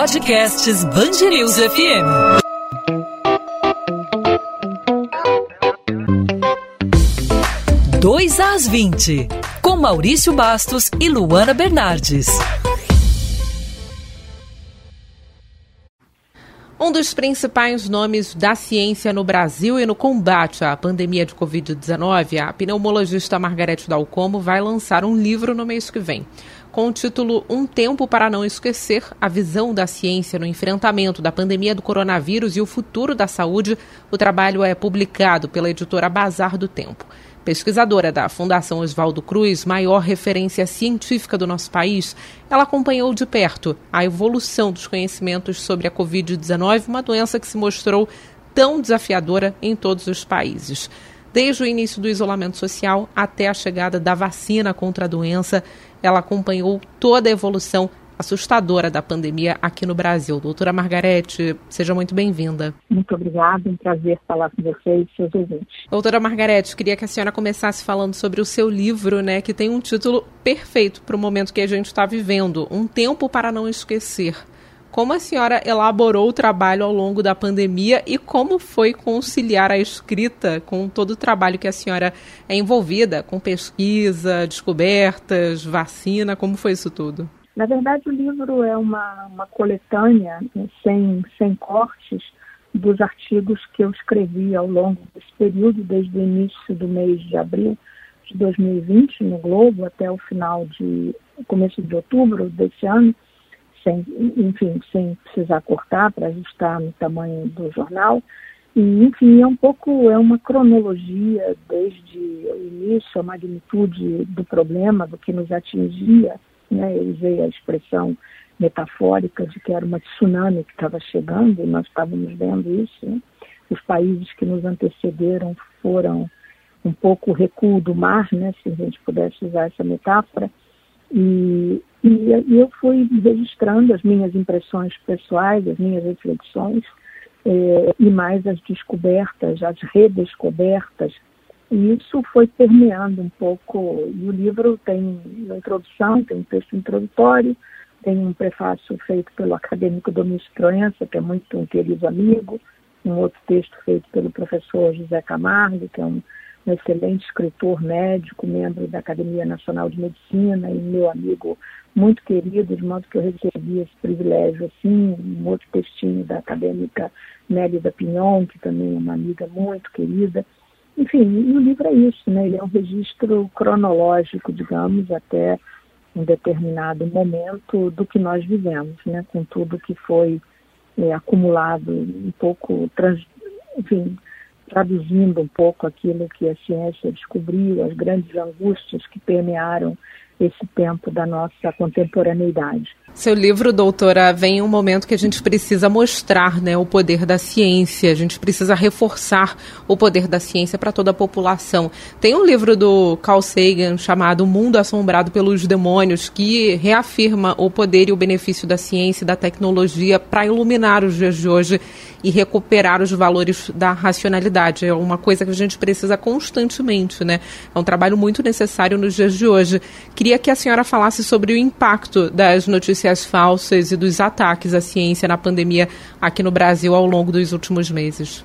Podcasts Bangerils FM. Dois às 20, com Maurício Bastos e Luana Bernardes. Um dos principais nomes da ciência no Brasil e no combate à pandemia de Covid-19, a pneumologista Margarete Dalcomo vai lançar um livro no mês que vem com o título Um Tempo para Não Esquecer a visão da ciência no enfrentamento da pandemia do coronavírus e o futuro da saúde. O trabalho é publicado pela editora Bazar do Tempo. Pesquisadora da Fundação Oswaldo Cruz, maior referência científica do nosso país, ela acompanhou de perto a evolução dos conhecimentos sobre a Covid-19, uma doença que se mostrou tão desafiadora em todos os países. Desde o início do isolamento social até a chegada da vacina contra a doença, ela acompanhou toda a evolução assustadora da pandemia aqui no Brasil. Doutora Margarete, seja muito bem-vinda. Muito obrigada, um prazer falar com vocês e seus ouvintes. Doutora Margarete, queria que a senhora começasse falando sobre o seu livro, né, que tem um título perfeito para o momento que a gente está vivendo, Um Tempo para Não Esquecer. Como a senhora elaborou o trabalho ao longo da pandemia e como foi conciliar a escrita com todo o trabalho que a senhora é envolvida, com pesquisa, descobertas, vacina, como foi isso tudo? Na verdade, o livro é uma, uma coletânea né, sem, sem cortes dos artigos que eu escrevi ao longo desse período, desde o início do mês de abril de 2020 no Globo até o final de começo de outubro desse ano sem, enfim, sem precisar cortar para ajustar no tamanho do jornal. E, enfim, é um pouco, é uma cronologia desde o início, a magnitude do problema, do que nos atingia. Né? Eu usei a expressão metafórica de que era uma tsunami que estava chegando, e nós estávamos vendo isso. Né? Os países que nos antecederam foram um pouco o recuo do mar, né? se a gente pudesse usar essa metáfora, e, e, eu fui registrando as minhas impressões pessoais, as minhas reflexões, eh, e mais as descobertas, as redescobertas. E isso foi permeando um pouco. E o livro tem uma introdução, tem um texto introdutório, tem um prefácio feito pelo acadêmico Domingos Proença, que é muito um querido amigo, um outro texto feito pelo professor José Camargo, que é um um excelente escritor médico, membro da Academia Nacional de Medicina e meu amigo muito querido, de modo que eu recebi esse privilégio assim, um outro textinho da acadêmica Nélida Pinhon, que também é uma amiga muito querida. Enfim, e o livro é isso, né? Ele é um registro cronológico, digamos, até um determinado momento do que nós vivemos, né? Com tudo que foi é, acumulado, um pouco, trans, enfim, traduzindo um pouco aquilo que a ciência descobriu, as grandes angústias que permearam esse tempo da nossa contemporaneidade. Seu livro, doutora, vem em um momento que a gente precisa mostrar né, o poder da ciência, a gente precisa reforçar o poder da ciência para toda a população. Tem um livro do Carl Sagan chamado O Mundo Assombrado pelos Demônios, que reafirma o poder e o benefício da ciência e da tecnologia para iluminar os dias de hoje e recuperar os valores da racionalidade. É uma coisa que a gente precisa constantemente, né? É um trabalho muito necessário nos dias de hoje. Queria que a senhora falasse sobre o impacto das notícias falsas e dos ataques à ciência na pandemia aqui no Brasil ao longo dos últimos meses.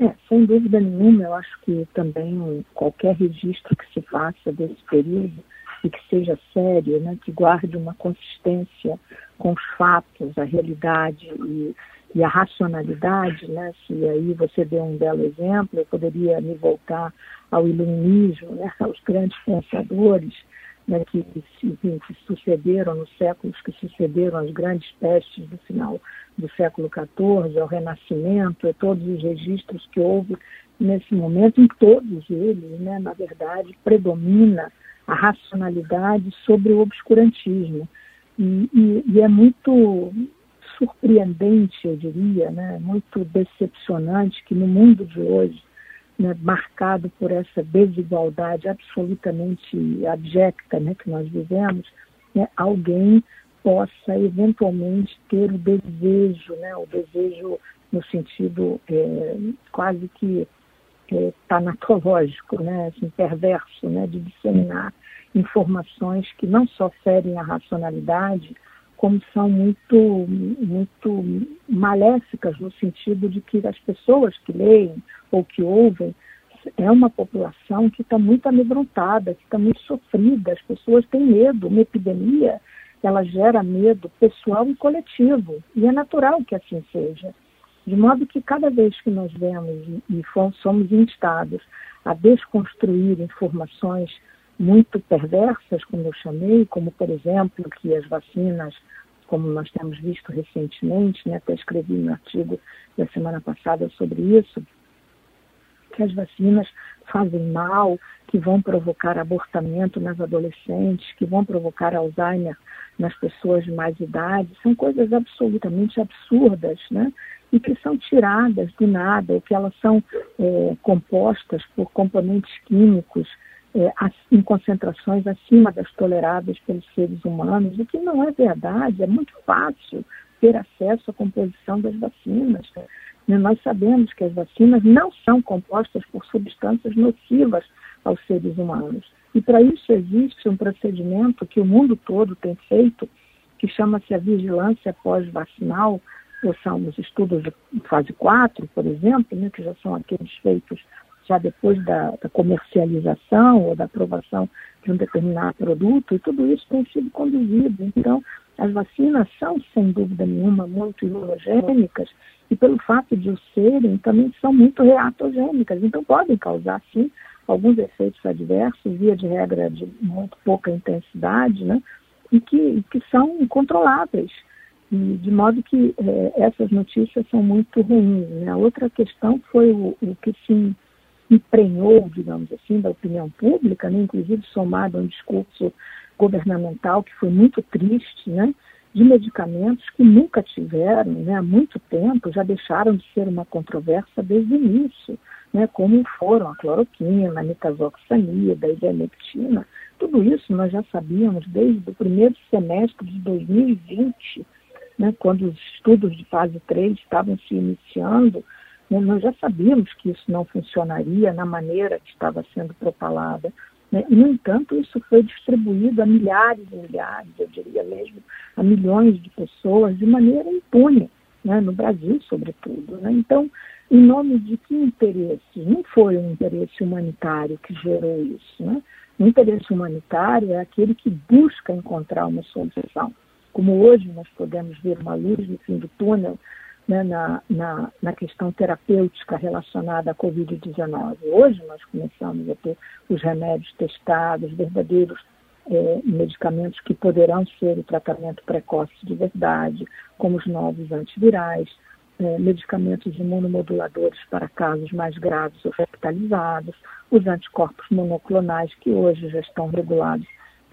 É, sem dúvida nenhuma, eu acho que também qualquer registro que se faça desse período e que seja sério, né, que guarde uma consistência com os fatos, a realidade e e a racionalidade, né? Se aí você deu um belo exemplo, eu poderia me voltar ao iluminismo, né? Aos grandes pensadores, né? Que, enfim, que sucederam nos séculos que sucederam as grandes pestes do final do século XIV, ao Renascimento, todos os registros que houve nesse momento, em todos eles, né? Na verdade, predomina a racionalidade sobre o obscurantismo. E, e, e, é muito surpreendente, eu diria, né, muito decepcionante que no mundo de hoje, né, marcado por essa desigualdade absolutamente abjecta né, que nós vivemos, né, alguém possa eventualmente ter o desejo, né, o desejo no sentido é, quase que é, tanatológico, né, assim, perverso, né, de disseminar informações que não só ferem a racionalidade, como são muito, muito maléficas, no sentido de que as pessoas que leem ou que ouvem é uma população que está muito amedrontada, que está muito sofrida, as pessoas têm medo. Uma epidemia, ela gera medo pessoal e coletivo, e é natural que assim seja. De modo que cada vez que nós vemos e somos instados a desconstruir informações muito perversas, como eu chamei, como, por exemplo, que as vacinas, como nós temos visto recentemente, né, até escrevi um artigo da semana passada sobre isso, que as vacinas fazem mal, que vão provocar abortamento nas adolescentes, que vão provocar Alzheimer nas pessoas de mais idade, são coisas absolutamente absurdas, né? E que são tiradas do nada, ou que elas são é, compostas por componentes químicos é, em concentrações acima das toleráveis pelos seres humanos, o que não é verdade, é muito fácil ter acesso à composição das vacinas. Né? Nós sabemos que as vacinas não são compostas por substâncias nocivas aos seres humanos. E para isso existe um procedimento que o mundo todo tem feito, que chama-se a vigilância pós-vacinal, ou são os estudos de fase 4, por exemplo, né, que já são aqueles feitos já depois da, da, comercialização ou da aprovação de um determinado produto, e tudo isso tem sido conduzido. Então, as vacinas são, sem dúvida nenhuma, muito imunogênicas e, pelo fato de o serem, também são muito reatogênicas. Então, podem causar, sim, alguns efeitos adversos, via de regra de muito pouca intensidade, né? E que, que são controláveis. E de modo que eh, essas notícias são muito ruins. Né? A outra questão foi o, o que se emprenhou, digamos assim, da opinião pública, né? inclusive somado a um discurso governamental que foi muito triste, né? de medicamentos que nunca tiveram, né, há muito tempo, já deixaram de ser uma controvérsia desde o início, né, como foram a cloroquina, a nitazoxanida, a ivermectina. Tudo isso nós já sabíamos desde o primeiro semestre de 2020, né, quando os estudos de fase 3 estavam se iniciando, né, nós já sabíamos que isso não funcionaria na maneira que estava sendo propalada. Né? No entanto, isso foi distribuído a milhares e milhares, eu diria mesmo, a milhões de pessoas de maneira impune, né? no Brasil, sobretudo. Né? Então, em nome de que interesse? Não foi um interesse humanitário que gerou isso. Né? O interesse humanitário é aquele que busca encontrar uma solução. Como hoje nós podemos ver uma luz no fim do túnel né, na, na, na, questão terapêutica relacionada à Covid-19. Hoje nós começamos a ter os remédios testados, verdadeiros é, medicamentos que poderão ser o tratamento precoce de verdade, como os novos antivirais, é, medicamentos imunomoduladores para casos mais graves ou hospitalizados, os anticorpos monoclonais que hoje já estão regulados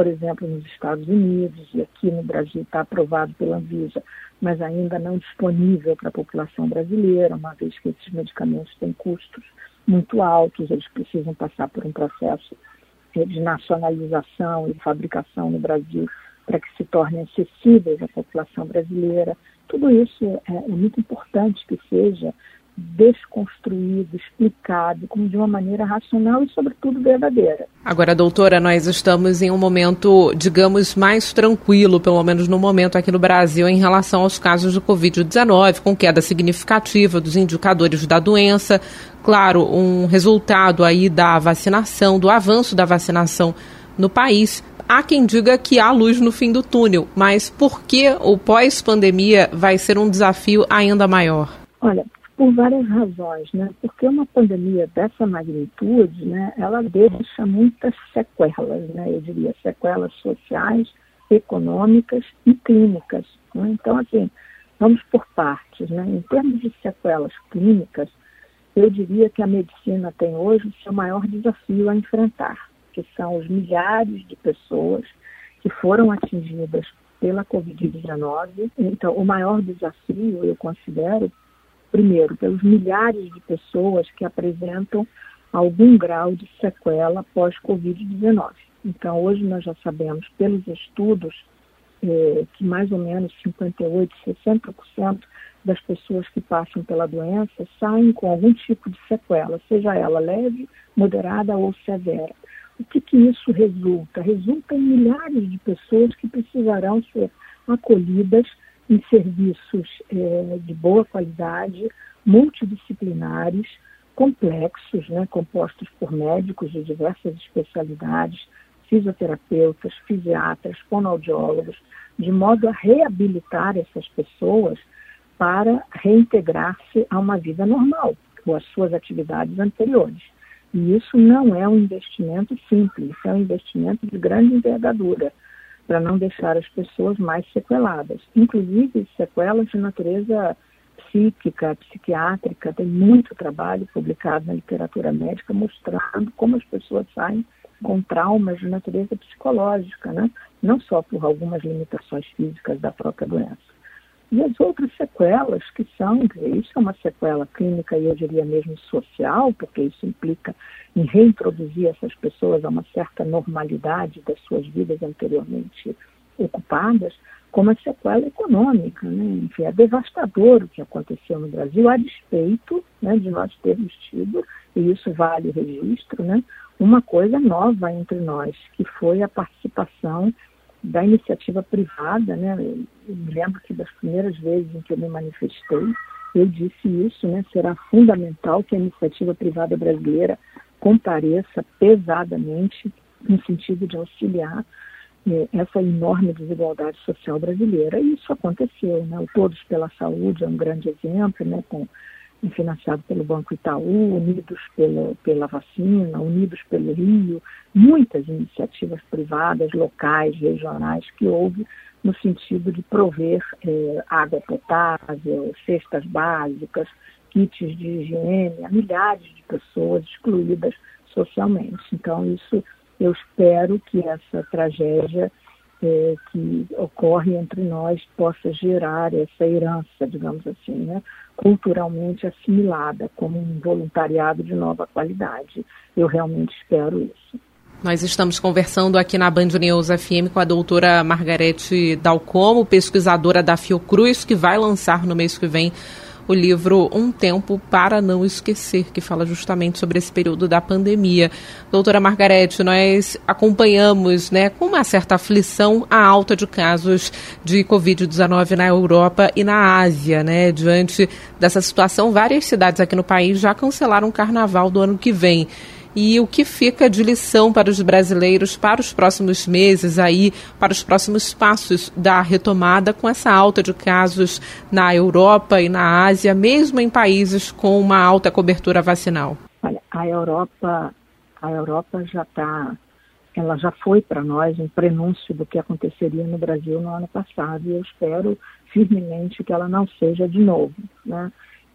por exemplo, nos Estados Unidos e aqui no Brasil está aprovado pela Anvisa, mas ainda não disponível para a população brasileira, uma vez que esses medicamentos têm custos muito altos, eles precisam passar por um processo de nacionalização e fabricação no Brasil para que se tornem acessíveis à população brasileira. Tudo isso é, é muito importante que seja desconstruído, explicado, como de uma maneira racional e, sobretudo, verdadeira. Agora, doutora, nós estamos em um momento, digamos, mais tranquilo, pelo menos no momento aqui no Brasil, em relação aos casos de Covid-19, com queda significativa dos indicadores da doença. Claro, um resultado aí da vacinação, do avanço da vacinação no país. Há quem diga que há luz no fim do túnel, mas por que o pós-pandemia vai ser um desafio ainda maior? Olha, por várias razões, né? Porque uma pandemia dessa magnitude, né, ela deixa muitas sequelas, né? Eu diria sequelas sociais, econômicas e clínicas. Né? Então, assim, vamos por partes, né? Em termos de sequelas clínicas, eu diria que a medicina tem hoje o seu maior desafio a enfrentar, que são os milhares de pessoas que foram atingidas pela Covid-19. Então, o maior desafio, eu considero, primeiro, pelos milhares de pessoas que apresentam algum grau de sequela pós-Covid-19. Então, hoje nós já sabemos, pelos estudos, eh, que mais ou menos 58%, 60% das pessoas que passam pela doença saem com algum tipo de sequela, seja ela leve, moderada ou severa. O que, que isso resulta? Resulta em milhares de pessoas que precisarão ser acolhidas em serviços é, de boa qualidade, multidisciplinares, complexos, né, compostos por médicos de diversas especialidades, fisioterapeutas, fisiatras, fonoaudiólogos, de modo a reabilitar essas pessoas para reintegrar-se a uma vida normal, ou às suas atividades anteriores. E isso não é um investimento simples, é um investimento de grande envergadura, para não deixar as pessoas mais sequeladas, inclusive sequelas de natureza psíquica, psiquiátrica, tem muito trabalho publicado na literatura médica mostrando como as pessoas saem com traumas de natureza psicológica, né? não só por algumas limitações físicas da própria doença. E as outras sequelas que são, isso é uma sequela clínica e eu diria mesmo social, porque isso implica em reintroduzir essas pessoas a uma certa normalidade das suas vidas anteriormente ocupadas, como a sequela econômica. Né? Enfim, é devastador o que aconteceu no Brasil, a despeito né, de nós termos tido, e isso vale o registro, né, uma coisa nova entre nós, que foi a participação da iniciativa privada, né? Eu me lembro que das primeiras vezes em que eu me manifestei, eu disse isso, né? Será fundamental que a iniciativa privada brasileira compareça pesadamente no sentido de auxiliar eh, essa enorme desigualdade social brasileira. E isso aconteceu, né? O Todos pela Saúde é um grande exemplo, né? Com financiado pelo Banco Itaú, Unidos pela, pela Vacina, Unidos pelo Rio, muitas iniciativas privadas, locais, regionais que houve no sentido de prover eh, água potável, cestas básicas, kits de higiene a milhares de pessoas excluídas socialmente. Então, isso eu espero que essa tragédia é, que ocorre entre nós possa gerar essa herança, digamos assim, né, culturalmente assimilada como um voluntariado de nova qualidade. Eu realmente espero isso. Nós estamos conversando aqui na Band News FM com a doutora Margarete Dalcomo, pesquisadora da Fiocruz, que vai lançar no mês que vem o livro Um Tempo para Não Esquecer, que fala justamente sobre esse período da pandemia. Doutora Margarete, nós acompanhamos né, com uma certa aflição a alta de casos de Covid-19 na Europa e na Ásia. Né? Diante dessa situação, várias cidades aqui no país já cancelaram o carnaval do ano que vem e o que fica de lição para os brasileiros para os próximos meses aí, para os próximos passos da retomada com essa alta de casos na Europa e na Ásia, mesmo em países com uma alta cobertura vacinal? Olha, a Europa, a Europa já está, ela já foi para nós um prenúncio do que aconteceria no Brasil no ano passado e eu espero firmemente que ela não seja de novo, né?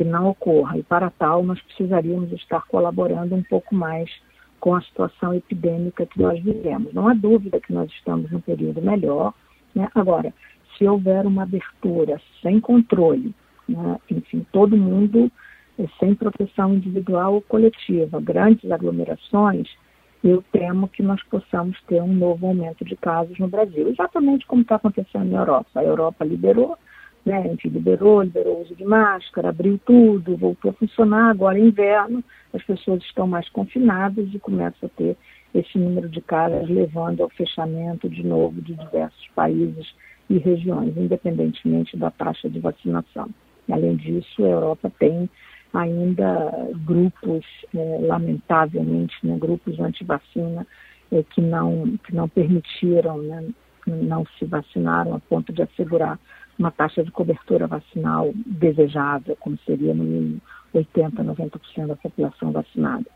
Que não ocorra. E para tal, nós precisaríamos estar colaborando um pouco mais com a situação epidêmica que nós vivemos. Não há dúvida que nós estamos num período melhor. Né? Agora, se houver uma abertura sem controle, né? enfim, todo mundo é, sem proteção individual ou coletiva, grandes aglomerações, eu temo que nós possamos ter um novo aumento de casos no Brasil, exatamente como está acontecendo na Europa. A Europa liberou, né? A gente liberou, liberou o uso de máscara, abriu tudo, voltou a funcionar. Agora, é inverno, as pessoas estão mais confinadas e começa a ter esse número de casos, levando ao fechamento de novo de diversos países e regiões, independentemente da taxa de vacinação. Além disso, a Europa tem ainda grupos, é, lamentavelmente, né, grupos anti-vacina é, que, não, que não permitiram, né, não se vacinaram a ponto de assegurar uma taxa de cobertura vacinal desejável, como seria no mínimo 80%, 90% da população vacinada.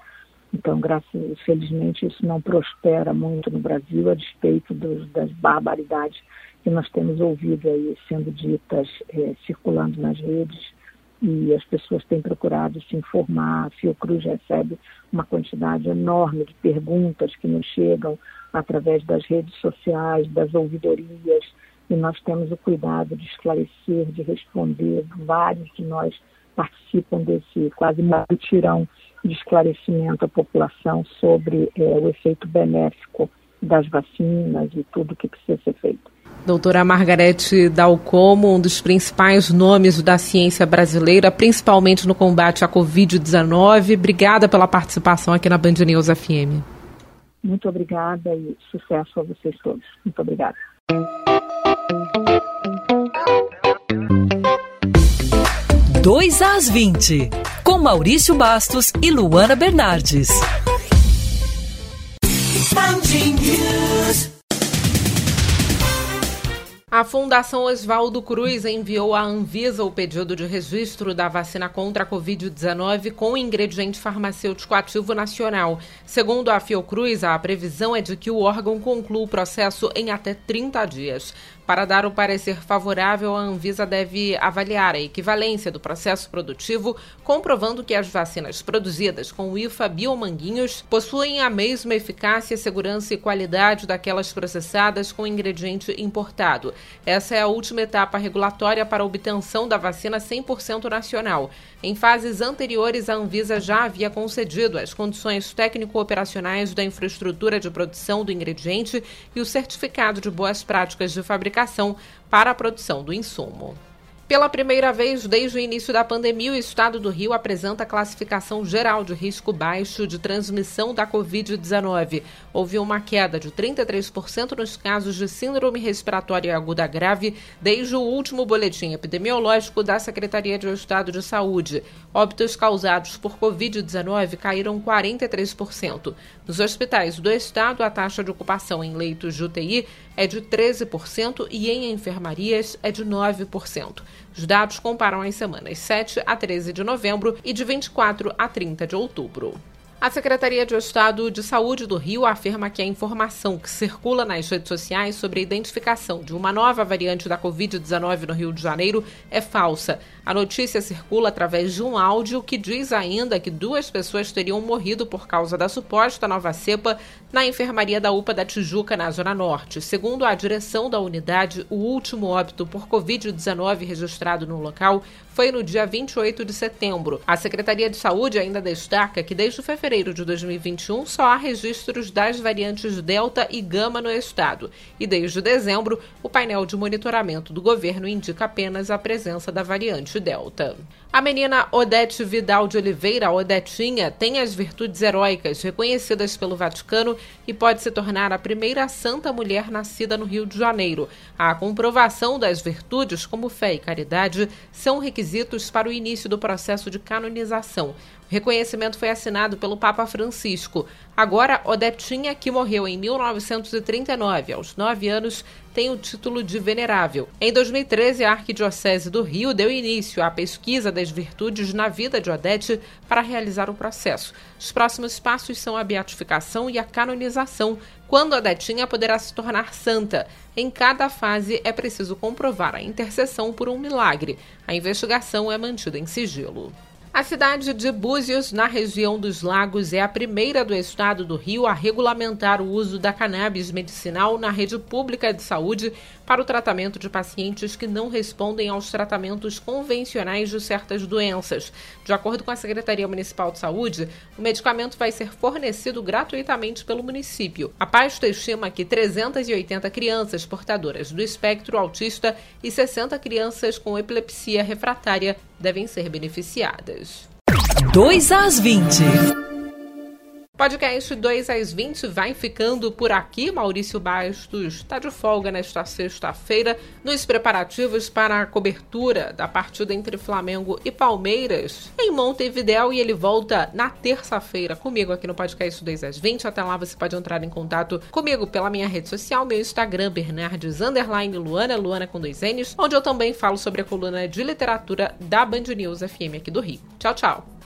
Então, graças, felizmente, isso não prospera muito no Brasil, a despeito dos, das barbaridades que nós temos ouvido aí sendo ditas, eh, circulando nas redes, e as pessoas têm procurado se informar. A Fiocruz recebe uma quantidade enorme de perguntas que nos chegam através das redes sociais, das ouvidorias, e nós temos o cuidado de esclarecer, de responder. Vários de nós participam desse quase mutirão de esclarecimento à população sobre é, o efeito benéfico das vacinas e tudo o que precisa ser feito. Doutora Margarete Dalcomo, um dos principais nomes da ciência brasileira, principalmente no combate à Covid-19. Obrigada pela participação aqui na Band News FM. Muito obrigada e sucesso a vocês todos. Muito obrigada. 2 às 20, com Maurício Bastos e Luana Bernardes. A Fundação Oswaldo Cruz enviou à Anvisa o pedido de registro da vacina contra a Covid-19 com ingrediente farmacêutico ativo nacional. Segundo a Fiocruz, a previsão é de que o órgão conclua o processo em até 30 dias. Para dar o parecer favorável, a Anvisa deve avaliar a equivalência do processo produtivo, comprovando que as vacinas produzidas com o IFA Biomanguinhos possuem a mesma eficácia, segurança e qualidade daquelas processadas com ingrediente importado. Essa é a última etapa regulatória para a obtenção da vacina 100% nacional. Em fases anteriores, a Anvisa já havia concedido as condições técnico-operacionais da infraestrutura de produção do ingrediente e o certificado de boas práticas de fabricação para a produção do insumo. Pela primeira vez desde o início da pandemia, o estado do Rio apresenta a classificação geral de risco baixo de transmissão da Covid-19. Houve uma queda de 33% nos casos de síndrome respiratória aguda grave desde o último boletim epidemiológico da Secretaria de Estado de Saúde. Óbitos causados por Covid-19 caíram 43%. Nos hospitais do estado, a taxa de ocupação em leitos de UTI é de 13% e em enfermarias é de 9%. Os dados comparam as semanas 7 a 13 de novembro e de 24 a 30 de outubro. A Secretaria de Estado de Saúde do Rio afirma que a informação que circula nas redes sociais sobre a identificação de uma nova variante da Covid-19 no Rio de Janeiro é falsa. A notícia circula através de um áudio que diz ainda que duas pessoas teriam morrido por causa da suposta nova cepa na enfermaria da UPA da Tijuca, na Zona Norte. Segundo a direção da unidade, o último óbito por Covid-19 registrado no local foi no dia 28 de setembro. A Secretaria de Saúde ainda destaca que desde fevereiro de 2021 só há registros das variantes Delta e Gama no estado. E desde dezembro, o painel de monitoramento do governo indica apenas a presença da variante Delta. A menina Odete Vidal de Oliveira, Odetinha, tem as virtudes heróicas reconhecidas pelo Vaticano e pode se tornar a primeira santa mulher nascida no Rio de Janeiro. A comprovação das virtudes, como fé e caridade, são requisitos para o início do processo de canonização. Reconhecimento foi assinado pelo Papa Francisco. Agora, Odetinha, que morreu em 1939, aos nove anos, tem o título de venerável. Em 2013, a Arquidiocese do Rio deu início à pesquisa das virtudes na vida de Odete para realizar o processo. Os próximos passos são a beatificação e a canonização, quando Odetinha poderá se tornar santa. Em cada fase é preciso comprovar a intercessão por um milagre. A investigação é mantida em sigilo. A cidade de Búzios, na região dos Lagos, é a primeira do estado do Rio a regulamentar o uso da cannabis medicinal na rede pública de saúde para o tratamento de pacientes que não respondem aos tratamentos convencionais de certas doenças. De acordo com a Secretaria Municipal de Saúde, o medicamento vai ser fornecido gratuitamente pelo município. A pasta estima que 380 crianças portadoras do espectro autista e 60 crianças com epilepsia refratária devem ser beneficiadas. 2 às 20. Podcast 2 às 20 vai ficando por aqui. Maurício Bastos está de folga nesta sexta-feira nos preparativos para a cobertura da partida entre Flamengo e Palmeiras em Montevidéu e ele volta na terça-feira comigo aqui no Podcast 2 às 20. Até lá você pode entrar em contato comigo pela minha rede social, meu Instagram, Bernardes Luana, Luana com dois N's, onde eu também falo sobre a coluna de literatura da Band News FM aqui do Rio. Tchau, tchau!